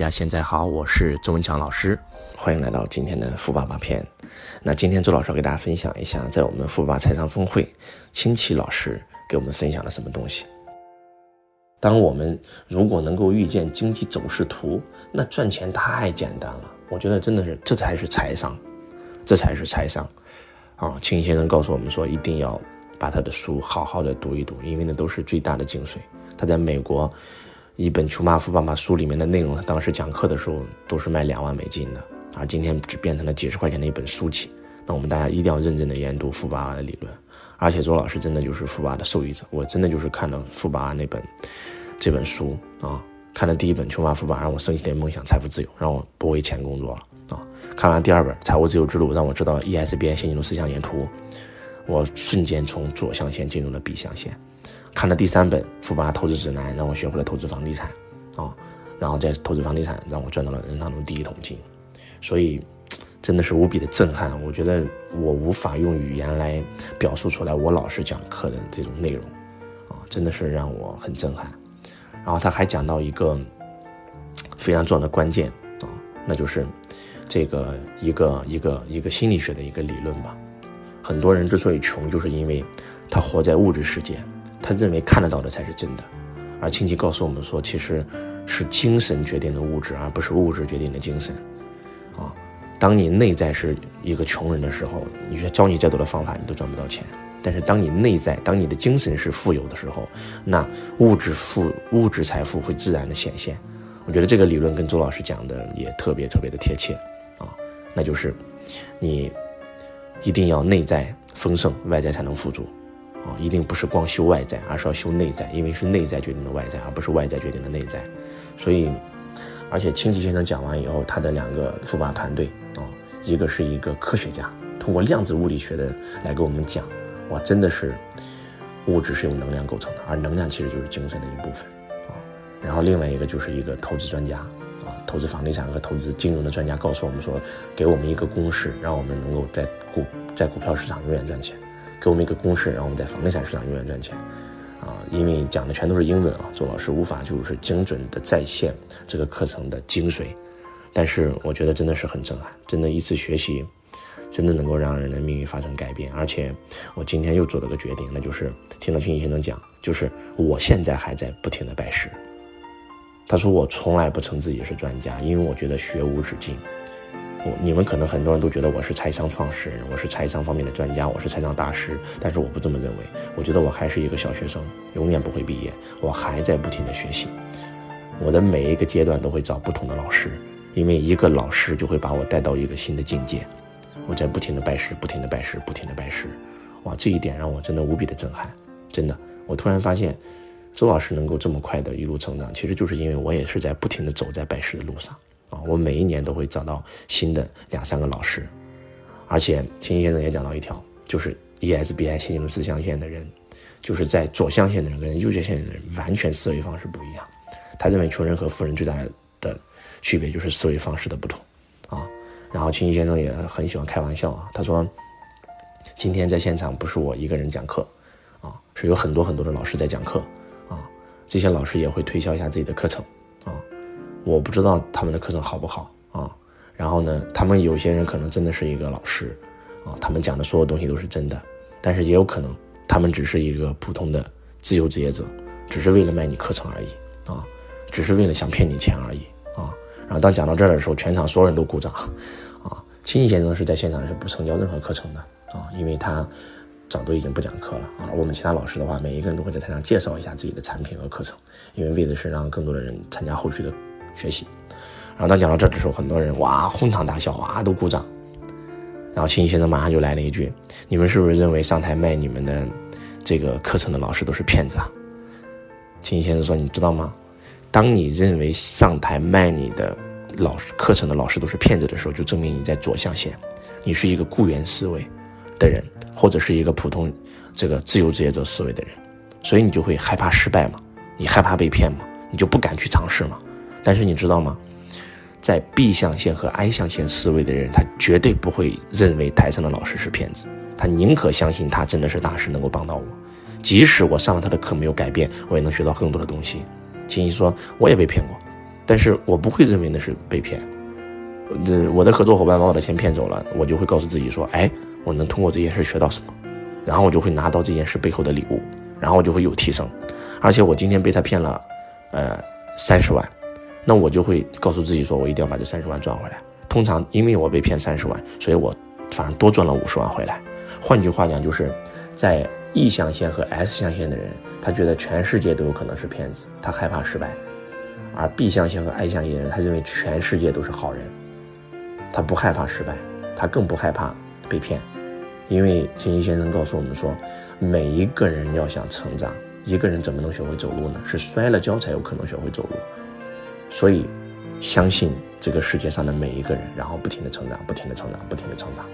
大家现在好，我是周文强老师，欢迎来到今天的富爸爸篇。那今天周老师给大家分享一下，在我们富爸爸财商峰会，清奇老师给我们分享了什么东西。当我们如果能够预见经济走势图，那赚钱太简单了。我觉得真的是，这才是财商，这才是财商。啊，清奇先生告诉我们说，一定要把他的书好好的读一读，因为那都是最大的精髓。他在美国。一本《穷爸富爸爸》书里面的内容，当时讲课的时候都是卖两万美金的，而今天只变成了几十块钱的一本书籍。那我们大家一定要认真的研读富爸爸的理论，而且周老师真的就是富爸的受益者，我真的就是看了富爸爸那本这本书啊，看了第一本《穷爸富爸》，让我升起点梦想，财富自由，让我不为钱工作了啊。看完第二本《财务自由之路》，让我知道 ESBI 现金流四象限图，我瞬间从左象限进入了 B 象限。看了第三本《富爸投资指南》，让我学会了投资房地产，啊，然后再投资房地产，让我赚到了人生当中第一桶金，所以真的是无比的震撼。我觉得我无法用语言来表述出来我老师讲课的这种内容，啊，真的是让我很震撼。然后他还讲到一个非常重要的关键啊，那就是这个一个一个一个心理学的一个理论吧。很多人之所以穷，就是因为他活在物质世界。他认为看得到的才是真的，而亲戚告诉我们说，其实是精神决定了物质，而不是物质决定了精神。啊，当你内在是一个穷人的时候，你说教你再多的方法，你都赚不到钱。但是当你内在，当你的精神是富有的时候，那物质富、物质财富会自然的显现。我觉得这个理论跟周老师讲的也特别特别的贴切啊，那就是你一定要内在丰盛，外在才能富足。啊，一定不是光修外在，而是要修内在，因为是内在决定了外在，而不是外在决定了内在。所以，而且清奇先生讲完以后，他的两个副把团队啊，一个是一个科学家，通过量子物理学的来给我们讲，哇，真的是物质是由能量构成的，而能量其实就是精神的一部分啊。然后另外一个就是一个投资专家啊，投资房地产和投资金融的专家告诉我们说，给我们一个公式，让我们能够在股在股票市场永远赚钱。给我们一个公式，让我们在房地产市场永远赚钱，啊，因为讲的全都是英文啊，周老师无法就是精准的再现这个课程的精髓，但是我觉得真的是很震撼，真的一次学习，真的能够让人的命运发生改变，而且我今天又做了个决定，那就是听到青先生讲，就是我现在还在不停的拜师，他说我从来不称自己是专家，因为我觉得学无止境。我你们可能很多人都觉得我是财商创始人，我是财商方面的专家，我是财商大师，但是我不这么认为。我觉得我还是一个小学生，永远不会毕业，我还在不停的学习。我的每一个阶段都会找不同的老师，因为一个老师就会把我带到一个新的境界。我在不停的拜师，不停的拜师，不停的拜师。哇，这一点让我真的无比的震撼，真的。我突然发现，周老师能够这么快的一路成长，其实就是因为我也是在不停的走在拜师的路上。啊，我每一年都会找到新的两三个老师，而且秦先生也讲到一条，就是 ESBI 现金流四象限的人，就是在左象限的人跟右象限的人完全思维方式不一样。他认为穷人和富人最大的区别就是思维方式的不同。啊，然后秦毅先生也很喜欢开玩笑啊，他说，今天在现场不是我一个人讲课，啊，是有很多很多的老师在讲课，啊，这些老师也会推销一下自己的课程。我不知道他们的课程好不好啊，然后呢，他们有些人可能真的是一个老师，啊，他们讲的所有东西都是真的，但是也有可能他们只是一个普通的自由职业者，只是为了卖你课程而已啊，只是为了想骗你钱而已啊。然后当讲到这儿的时候，全场所有人都鼓掌，啊，秦毅先生是在现场是不成交任何课程的啊，因为他早都已经不讲课了啊。我们其他老师的话，每一个人都会在台上介绍一下自己的产品和课程，因为为的是让更多的人参加后续的。学习，然后当讲到这的时候，很多人哇哄堂大笑，哇都鼓掌。然后秦先生马上就来了一句：“你们是不是认为上台卖你们的这个课程的老师都是骗子啊？”秦先生说：“你知道吗？当你认为上台卖你的老师课程的老师都是骗子的时候，就证明你在左象限，你是一个雇员思维的人，或者是一个普通这个自由职业者思维的人，所以你就会害怕失败嘛？你害怕被骗嘛？你就不敢去尝试嘛？”但是你知道吗？在 B 象限和 I 象限思维的人，他绝对不会认为台上的老师是骗子，他宁可相信他真的是大师，能够帮到我。即使我上了他的课没有改变，我也能学到更多的东西。秦毅说，我也被骗过，但是我不会认为那是被骗。这我的合作伙伴把我的钱骗走了，我就会告诉自己说，哎，我能通过这件事学到什么，然后我就会拿到这件事背后的礼物，然后我就会有提升。而且我今天被他骗了，呃，三十万，那我就会告诉自己说，我一定要把这三十万赚回来。通常因为我被骗三十万，所以我反而多赚了五十万回来。换句话讲，就是在 E 象限和 S 象限的人，他觉得全世界都有可能是骗子，他害怕失败；而 B 象限和 I 象限的人，他认为全世界都是好人，他不害怕失败，他更不害怕被骗。因为金一先生告诉我们说，每一个人要想成长，一个人怎么能学会走路呢？是摔了跤才有可能学会走路。所以，相信这个世界上的每一个人，然后不停的成长，不停的成长，不停的成长。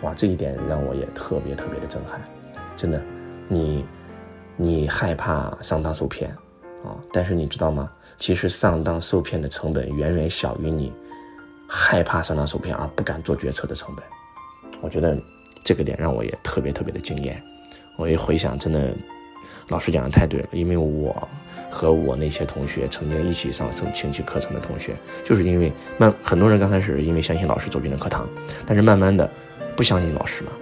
哇，这一点让我也特别特别的震撼，真的。你，你害怕上当受骗，啊！但是你知道吗？其实上当受骗的成本远远小于你害怕上当受骗而不敢做决策的成本。我觉得这个点让我也特别特别的惊艳。我一回想，真的，老师讲的太对了。因为我和我那些同学曾经一起上升清奇课程的同学，就是因为慢很多人刚开始因为相信老师走进了课堂，但是慢慢的不相信老师了。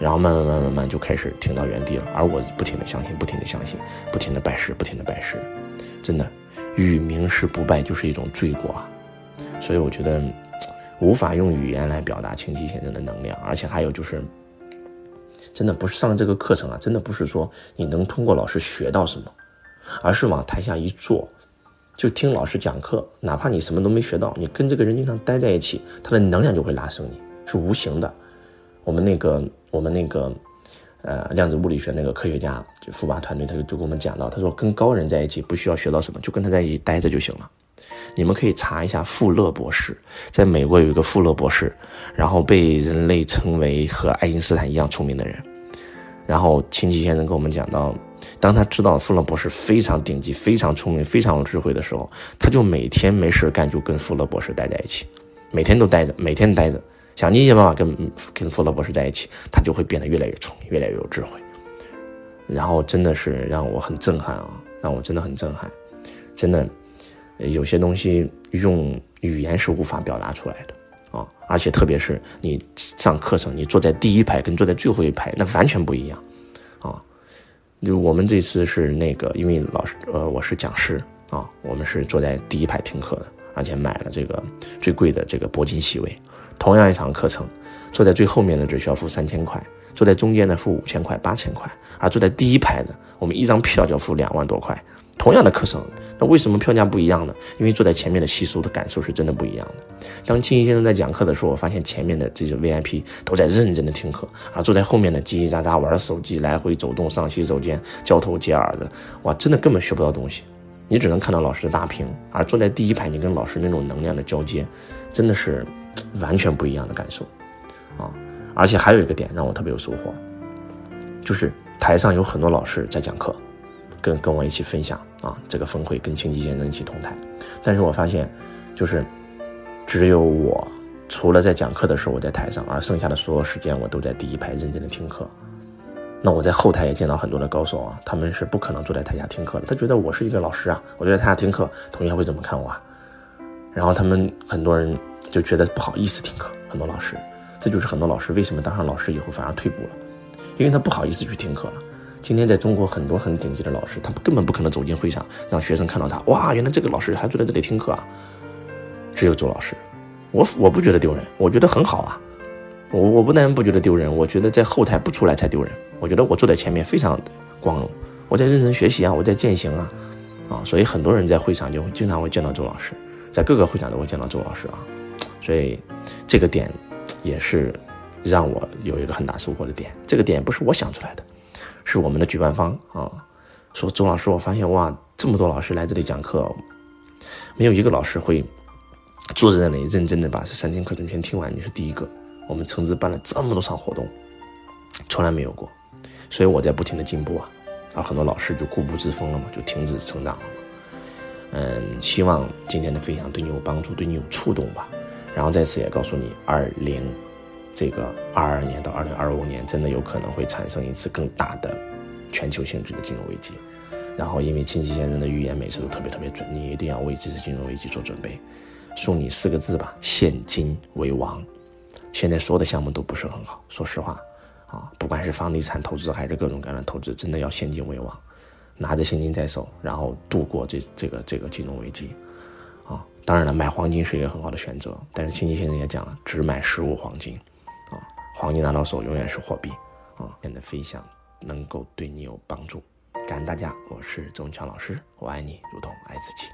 然后慢慢慢慢慢就开始停到原地了，而我不停的相信，不停的相信，不停的拜师，不停的拜师，真的，与名师不拜就是一种罪过啊！所以我觉得无法用语言来表达清奇先生的能量，而且还有就是，真的不是上这个课程啊，真的不是说你能通过老师学到什么，而是往台下一坐，就听老师讲课，哪怕你什么都没学到，你跟这个人经常待在一起，他的能量就会拉升你，是无形的。我们那个。我们那个，呃，量子物理学那个科学家，就富巴团队，他就就跟我们讲到，他说跟高人在一起不需要学到什么，就跟他在一起待着就行了。你们可以查一下富勒博士，在美国有一个富勒博士，然后被人类称为和爱因斯坦一样聪明的人。然后清奇先生跟我们讲到，当他知道富勒博士非常顶级、非常聪明、非常有智慧的时候，他就每天没事干就跟富勒博士待在一起，每天都待着，每天待着。想尽一切办法跟跟富勒博士在一起，他就会变得越来越聪明，越来越有智慧。然后真的是让我很震撼啊，让我真的很震撼。真的，有些东西用语言是无法表达出来的啊！而且特别是你上课程，你坐在第一排跟坐在最后一排，那完全不一样啊！就我们这次是那个，因为老师呃我是讲师啊，我们是坐在第一排听课的，而且买了这个最贵的这个铂金席位。同样一场课程，坐在最后面的只需要付三千块，坐在中间的付五千块、八千块，而坐在第一排的，我们一张票就要付两万多块。同样的课程，那为什么票价不一样呢？因为坐在前面的吸收的感受是真的不一样的。当青青先生在讲课的时候，我发现前面的这些 VIP 都在认真的听课，而坐在后面的叽叽喳喳玩手机、来回走动、上洗手间、交头接耳的，哇，真的根本学不到东西。你只能看到老师的大屏，而坐在第一排，你跟老师那种能量的交接，真的是。完全不一样的感受，啊！而且还有一个点让我特别有收获，就是台上有很多老师在讲课，跟跟我一起分享啊，这个峰会跟清吉先生一起同台。但是我发现，就是只有我除了在讲课的时候我在台上，而剩下的所有时间我都在第一排认真的听课。那我在后台也见到很多的高手啊，他们是不可能坐在台下听课的，他觉得我是一个老师啊，我在台下听课，同学会怎么看我？啊？然后他们很多人。就觉得不好意思听课，很多老师，这就是很多老师为什么当上老师以后反而退步了，因为他不好意思去听课了。今天在中国很多很顶级的老师，他根本不可能走进会场让学生看到他，哇，原来这个老师还坐在这里听课啊。只有周老师，我我不觉得丢人，我觉得很好啊。我我不但不觉得丢人，我觉得在后台不出来才丢人。我觉得我坐在前面非常光荣，我在认真学习啊，我在践行啊，啊，所以很多人在会场就经常会见到周老师，在各个会场都会见到周老师啊。所以，这个点也是让我有一个很大收获的点。这个点不是我想出来的，是我们的举办方啊说：“周老师，我发现哇，这么多老师来这里讲课，没有一个老师会坐在那里认真的把这三天课程全听完。你是第一个。我们橙子办了这么多场活动，从来没有过。所以我在不停的进步啊，然后很多老师就固步自封了嘛，就停止成长了。嗯，希望今天的分享对你有帮助，对你有触动吧。”然后在此也告诉你，二零这个二二年到二零二五年，真的有可能会产生一次更大的全球性质的金融危机。然后因为亲戚先生的预言每次都特别特别准，你一定要为这次金融危机做准备。送你四个字吧：现金为王。现在所有的项目都不是很好，说实话，啊，不管是房地产投资还是各种各样的投资，真的要现金为王，拿着现金在手，然后度过这这个这个金融危机，啊，当然了，买黄金是一个很好的选择，但是亲戚先生也讲了，只买实物黄金，黄金拿到手永远是货币，啊，天的分享能够对你有帮助，感恩大家，我是周文强老师，我爱你如同爱自己。